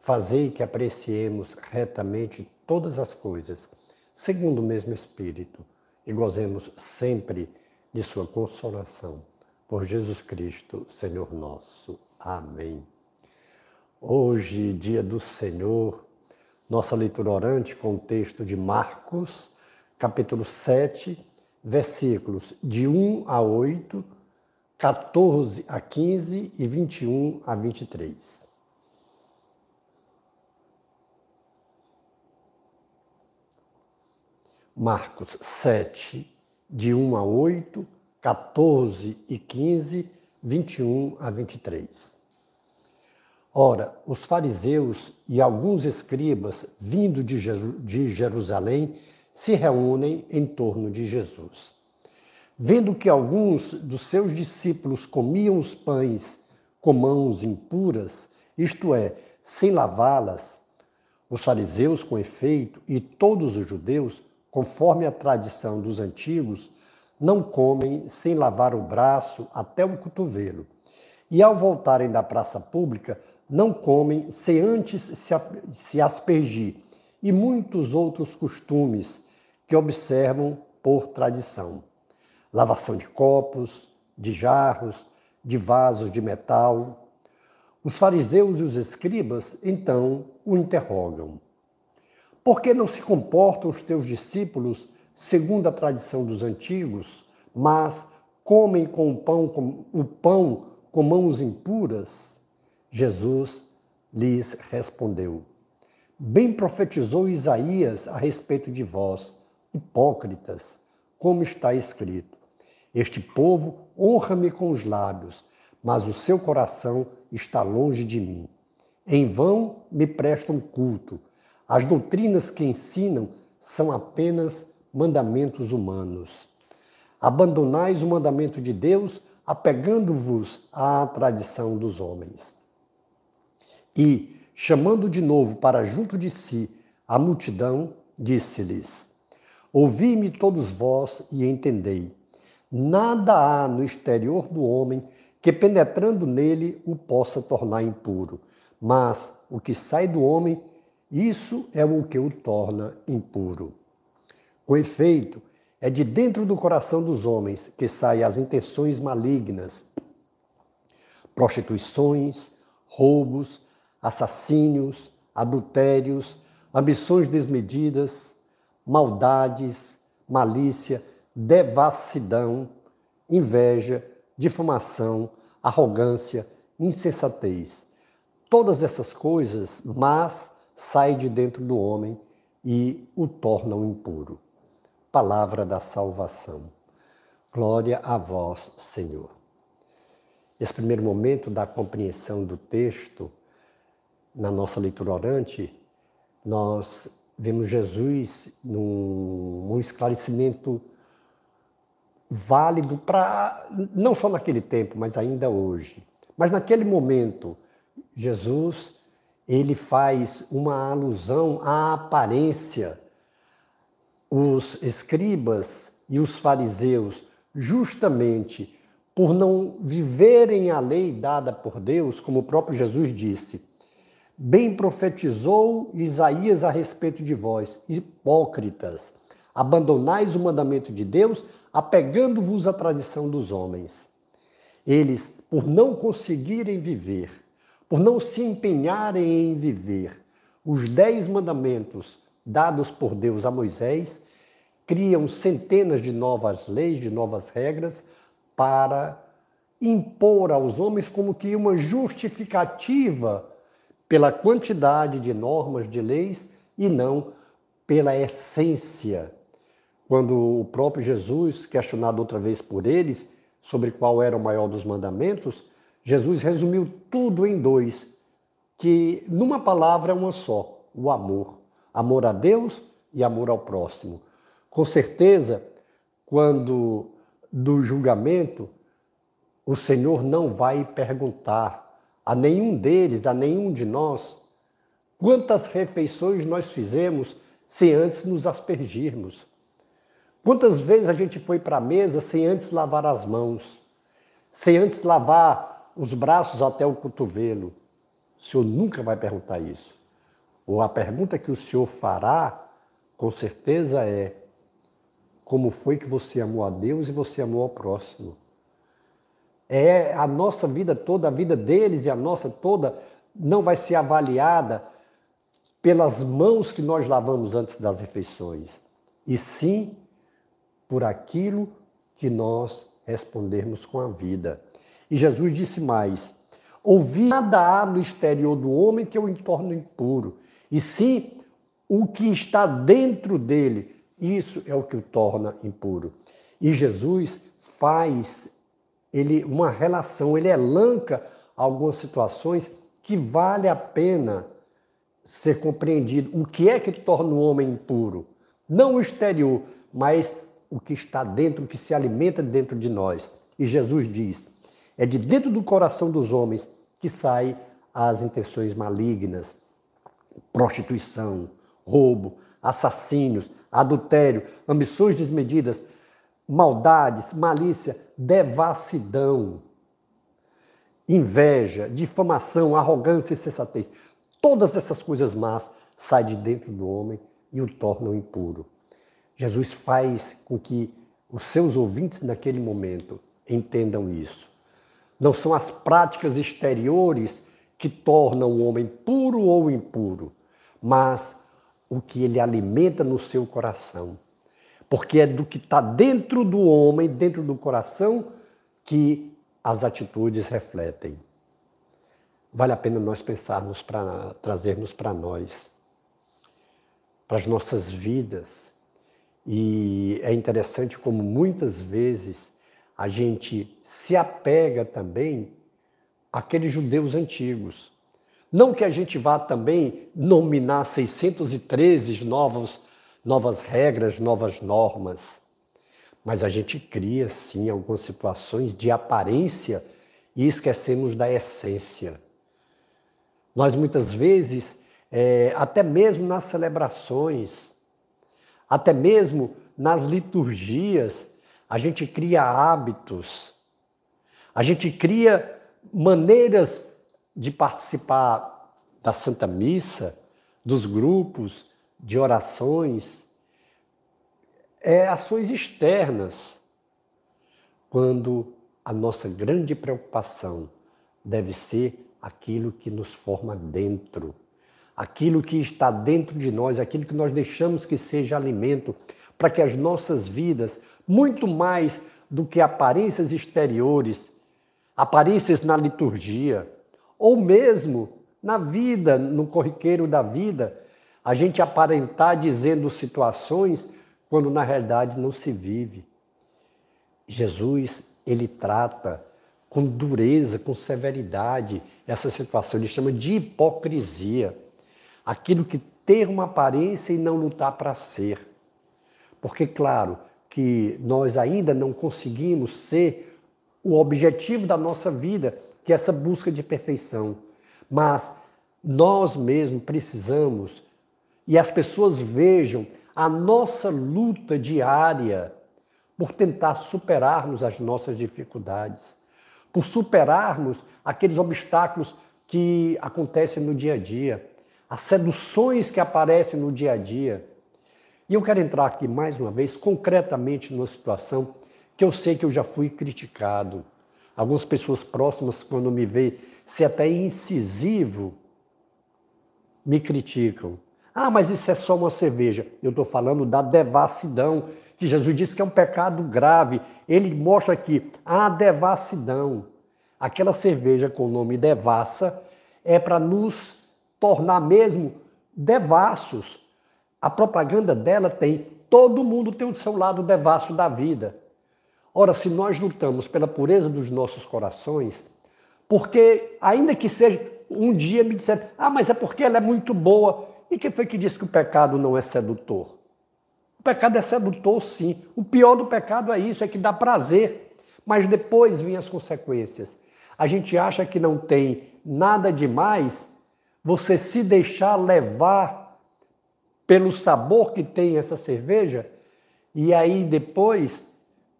fazei que apreciemos retamente todas as coisas, segundo o mesmo Espírito, e gozemos sempre de Sua consolação. Por Jesus Cristo, Senhor nosso. Amém. Hoje, dia do Senhor, nossa leitura orante com o texto de Marcos, capítulo 7, versículos de 1 a 8, 14 a 15 e 21 a 23. Marcos 7, de 1 a 8, 14 e 15, 21 a 23. Ora, os fariseus e alguns escribas, vindo de Jerusalém, se reúnem em torno de Jesus. Vendo que alguns dos seus discípulos comiam os pães com mãos impuras, isto é, sem lavá-las, os fariseus, com efeito, e todos os judeus, conforme a tradição dos antigos, não comem sem lavar o braço até o cotovelo. E ao voltarem da praça pública, não comem sem antes se aspergir, e muitos outros costumes que observam por tradição. Lavação de copos, de jarros, de vasos de metal. Os fariseus e os escribas, então, o interrogam. Por que não se comportam os teus discípulos segundo a tradição dos antigos, mas comem com o pão, com, o pão com mãos impuras? Jesus lhes respondeu: Bem profetizou Isaías a respeito de vós, hipócritas, como está escrito: Este povo honra-me com os lábios, mas o seu coração está longe de mim. Em vão me prestam culto as doutrinas que ensinam são apenas mandamentos humanos. Abandonais o mandamento de Deus, apegando-vos à tradição dos homens. E, chamando de novo para junto de si a multidão, disse-lhes: Ouvi-me todos vós e entendei. Nada há no exterior do homem que, penetrando nele, o possa tornar impuro, mas o que sai do homem isso é o que o torna impuro. Com efeito, é de dentro do coração dos homens que saem as intenções malignas, prostituições, roubos, assassínios, adultérios, ambições desmedidas, maldades, malícia, devassidão, inveja, difamação, arrogância, insensatez. Todas essas coisas, mas sai de dentro do homem e o tornam impuro. Palavra da salvação. Glória a vós, Senhor. Esse primeiro momento da compreensão do texto, na nossa leitura orante, nós vemos Jesus num, num esclarecimento válido para não só naquele tempo, mas ainda hoje. Mas naquele momento, Jesus ele faz uma alusão à aparência. Os escribas e os fariseus, justamente por não viverem a lei dada por Deus, como o próprio Jesus disse, bem profetizou Isaías a respeito de vós, hipócritas, abandonais o mandamento de Deus, apegando-vos à tradição dos homens. Eles, por não conseguirem viver por não se empenharem em viver os dez mandamentos dados por Deus a Moisés, criam centenas de novas leis, de novas regras, para impor aos homens como que uma justificativa pela quantidade de normas, de leis e não pela essência. Quando o próprio Jesus, questionado outra vez por eles sobre qual era o maior dos mandamentos, Jesus resumiu tudo em dois, que numa palavra é uma só: o amor. Amor a Deus e amor ao próximo. Com certeza, quando do julgamento, o Senhor não vai perguntar a nenhum deles, a nenhum de nós, quantas refeições nós fizemos sem antes nos aspergirmos. Quantas vezes a gente foi para a mesa sem antes lavar as mãos, sem antes lavar os braços até o cotovelo? O Senhor nunca vai perguntar isso. Ou a pergunta que o Senhor fará, com certeza, é: como foi que você amou a Deus e você amou ao próximo? É a nossa vida toda, a vida deles e a nossa toda não vai ser avaliada pelas mãos que nós lavamos antes das refeições, e sim por aquilo que nós respondermos com a vida. E Jesus disse mais: Ouvi nada há no exterior do homem que o torne impuro, e sim o que está dentro dele, isso é o que o torna impuro. E Jesus faz ele uma relação, ele elanca algumas situações que vale a pena ser compreendido. O que é que torna o homem impuro? Não o exterior, mas o que está dentro, o que se alimenta dentro de nós. E Jesus diz: é de dentro do coração dos homens que saem as intenções malignas, prostituição, roubo, assassínios, adultério, ambições desmedidas, maldades, malícia, devassidão, inveja, difamação, arrogância e insensatez. Todas essas coisas más saem de dentro do homem e o tornam impuro. Jesus faz com que os seus ouvintes naquele momento entendam isso. Não são as práticas exteriores que tornam o homem puro ou impuro, mas o que ele alimenta no seu coração. Porque é do que está dentro do homem, dentro do coração, que as atitudes refletem. Vale a pena nós pensarmos para trazermos para nós, para as nossas vidas. E é interessante como muitas vezes a gente se apega também àqueles judeus antigos não que a gente vá também nominar 613 novos, novas regras, novas normas, mas a gente cria sim algumas situações de aparência e esquecemos da essência. Nós muitas vezes, é, até mesmo nas celebrações, até mesmo nas liturgias, a gente cria hábitos, a gente cria maneiras de participar da Santa Missa, dos grupos, de orações, é ações externas, quando a nossa grande preocupação deve ser aquilo que nos forma dentro, aquilo que está dentro de nós, aquilo que nós deixamos que seja alimento para que as nossas vidas, muito mais do que aparências exteriores, aparências na liturgia, ou mesmo na vida, no corriqueiro da vida, a gente aparentar dizendo situações quando na realidade não se vive. Jesus, ele trata com dureza, com severidade essa situação, ele chama de hipocrisia. Aquilo que ter uma aparência e não lutar para ser. Porque, claro, que nós ainda não conseguimos ser o objetivo da nossa vida, que é essa busca de perfeição. Mas nós mesmos precisamos e as pessoas vejam a nossa luta diária por tentar superarmos as nossas dificuldades, por superarmos aqueles obstáculos que acontecem no dia a dia, as seduções que aparecem no dia a dia. E eu quero entrar aqui mais uma vez concretamente numa situação que eu sei que eu já fui criticado Algumas pessoas próximas, quando me veem ser até incisivo, me criticam. Ah, mas isso é só uma cerveja. Eu estou falando da devassidão, que Jesus disse que é um pecado grave. Ele mostra aqui a devassidão. Aquela cerveja com o nome devassa é para nos tornar mesmo devassos. A propaganda dela tem, todo mundo tem o seu lado devasso da vida. Ora, se nós lutamos pela pureza dos nossos corações, porque, ainda que seja um dia me disser, ah, mas é porque ela é muito boa. E quem foi que disse que o pecado não é sedutor? pecado é sedutor, sim. O pior do pecado é isso, é que dá prazer. Mas depois vêm as consequências. A gente acha que não tem nada demais você se deixar levar pelo sabor que tem essa cerveja, e aí depois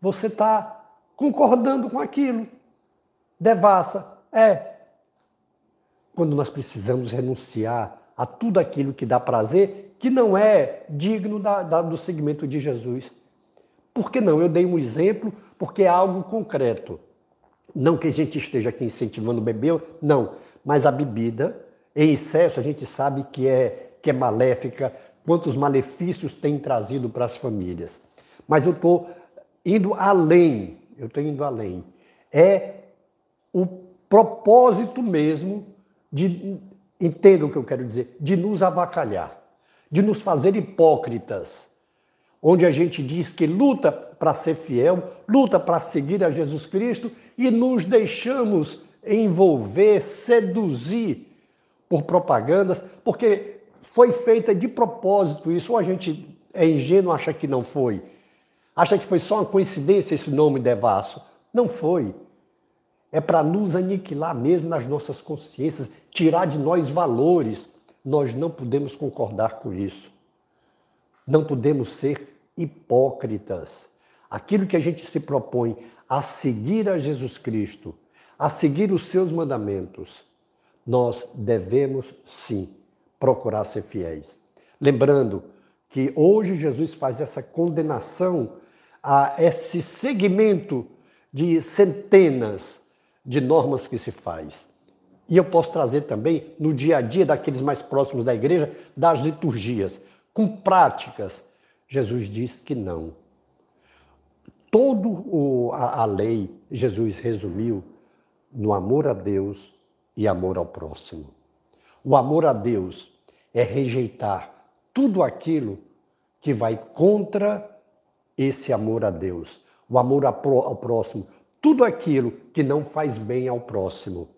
você está concordando com aquilo. Devassa. É. Quando nós precisamos renunciar a tudo aquilo que dá prazer, que não é digno da, da, do segmento de Jesus. Por que não? Eu dei um exemplo porque é algo concreto. Não que a gente esteja aqui incentivando o beber, não. Mas a bebida em excesso, a gente sabe que é, que é maléfica, quantos malefícios tem trazido para as famílias. Mas eu estou indo além, eu estou indo além. É o propósito mesmo de, entenda o que eu quero dizer, de nos avacalhar, de nos fazer hipócritas, onde a gente diz que luta para ser fiel, luta para seguir a Jesus Cristo e nos deixamos envolver, seduzir por propagandas, porque foi feita de propósito isso, ou a gente é ingênuo, acha que não foi. Acha que foi só uma coincidência esse nome devasso. Não foi. É para nos aniquilar mesmo nas nossas consciências, tirar de nós valores. Nós não podemos concordar com isso. Não podemos ser hipócritas. Aquilo que a gente se propõe a seguir a Jesus Cristo, a seguir os seus mandamentos, nós devemos sim procurar ser fiéis. Lembrando que hoje Jesus faz essa condenação a esse segmento de centenas de normas que se faz. E eu posso trazer também no dia a dia daqueles mais próximos da igreja, das liturgias, com práticas. Jesus diz que não. Toda a lei, Jesus resumiu no amor a Deus e amor ao próximo. O amor a Deus é rejeitar tudo aquilo que vai contra esse amor a Deus. O amor ao próximo, tudo aquilo que não faz bem ao próximo.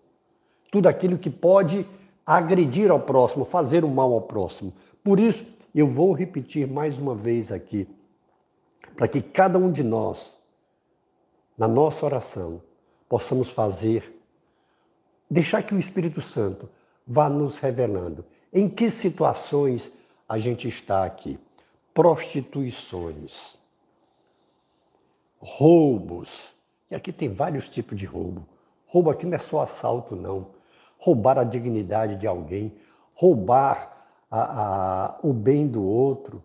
Tudo aquilo que pode agredir ao próximo, fazer o mal ao próximo. Por isso, eu vou repetir mais uma vez aqui, para que cada um de nós, na nossa oração, possamos fazer deixar que o Espírito Santo vá nos revelando em que situações a gente está aqui. Prostituições, roubos, e aqui tem vários tipos de roubo. Roubo aqui não é só assalto, não. Roubar a dignidade de alguém, roubar a, a, o bem do outro,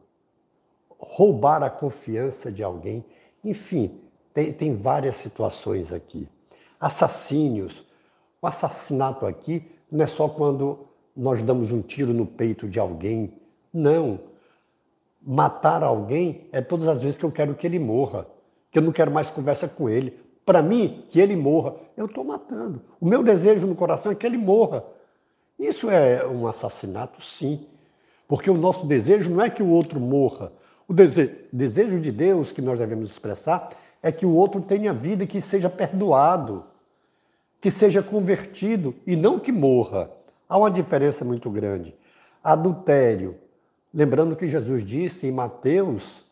roubar a confiança de alguém. Enfim, tem, tem várias situações aqui. Assassínios, o assassinato aqui não é só quando nós damos um tiro no peito de alguém. Não. Matar alguém é todas as vezes que eu quero que ele morra, que eu não quero mais conversa com ele. Para mim, que ele morra, eu estou matando. O meu desejo no coração é que ele morra. Isso é um assassinato, sim. Porque o nosso desejo não é que o outro morra. O desejo, de Deus que nós devemos expressar é que o outro tenha vida e que seja perdoado que seja convertido e não que morra. Há uma diferença muito grande. Adultério. Lembrando que Jesus disse em Mateus,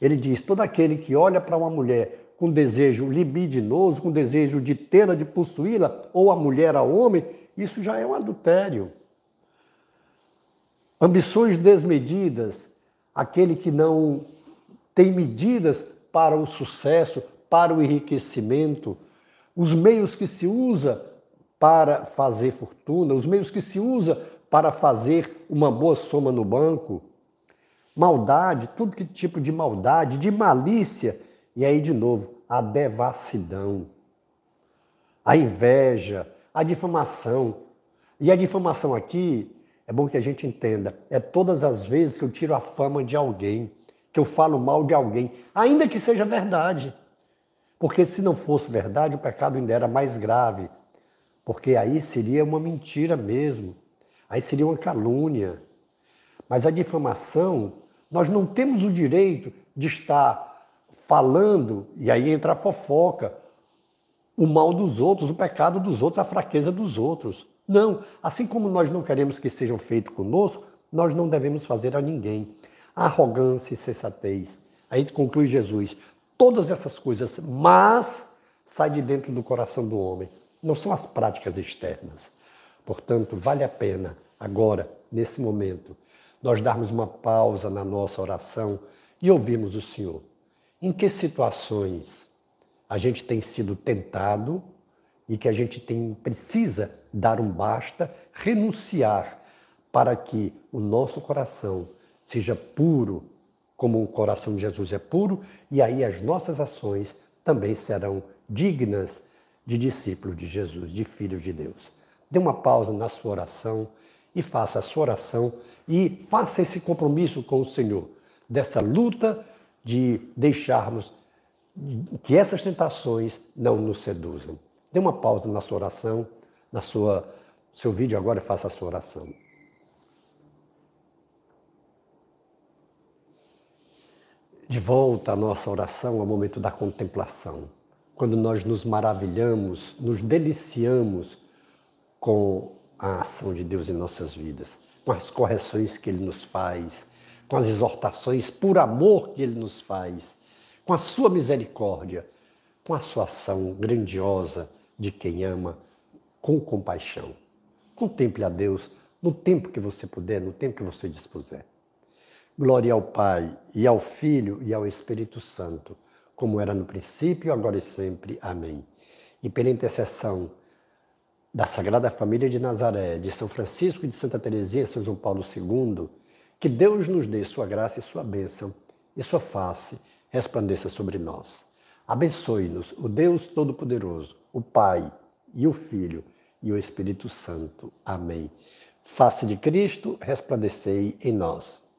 ele diz: todo aquele que olha para uma mulher com desejo libidinoso, com desejo de tê-la, de possuí-la, ou a mulher ao homem, isso já é um adultério. Ambições desmedidas, aquele que não tem medidas para o sucesso, para o enriquecimento, os meios que se usa para fazer fortuna, os meios que se usa para fazer uma boa soma no banco, maldade, tudo que tipo de maldade, de malícia, e aí de novo, a devassidão, a inveja, a difamação. E a difamação aqui, é bom que a gente entenda, é todas as vezes que eu tiro a fama de alguém, que eu falo mal de alguém, ainda que seja verdade. Porque se não fosse verdade, o pecado ainda era mais grave. Porque aí seria uma mentira mesmo. Aí seria uma calúnia. Mas a difamação, nós não temos o direito de estar falando, e aí entra a fofoca, o mal dos outros, o pecado dos outros, a fraqueza dos outros. Não, assim como nós não queremos que sejam feitos conosco, nós não devemos fazer a ninguém. arrogância e sensatez. Aí conclui Jesus, todas essas coisas, mas sai de dentro do coração do homem. Não são as práticas externas. Portanto, vale a pena agora, nesse momento, nós darmos uma pausa na nossa oração e ouvirmos o Senhor. Em que situações a gente tem sido tentado e que a gente tem, precisa dar um basta, renunciar para que o nosso coração seja puro, como o coração de Jesus é puro, e aí as nossas ações também serão dignas de discípulos de Jesus, de filhos de Deus. Dê uma pausa na sua oração e faça a sua oração e faça esse compromisso com o Senhor, dessa luta de deixarmos que essas tentações não nos seduzam. Dê uma pausa na sua oração, na sua seu vídeo agora e faça a sua oração. De volta à nossa oração ao momento da contemplação, quando nós nos maravilhamos, nos deliciamos com a ação de Deus em nossas vidas, com as correções que Ele nos faz, com as exortações por amor que Ele nos faz, com a Sua misericórdia, com a Sua ação grandiosa de quem ama com compaixão. Contemple a Deus no tempo que você puder, no tempo que você dispuser. Glória ao Pai, e ao Filho, e ao Espírito Santo, como era no princípio, agora e sempre. Amém. E pela intercessão da Sagrada Família de Nazaré, de São Francisco e de Santa Teresinha, São João Paulo II, que Deus nos dê sua graça e sua bênção, e sua face resplandeça sobre nós. Abençoe-nos o Deus Todo-Poderoso, o Pai e o Filho e o Espírito Santo. Amém. Face de Cristo, resplandecei em nós.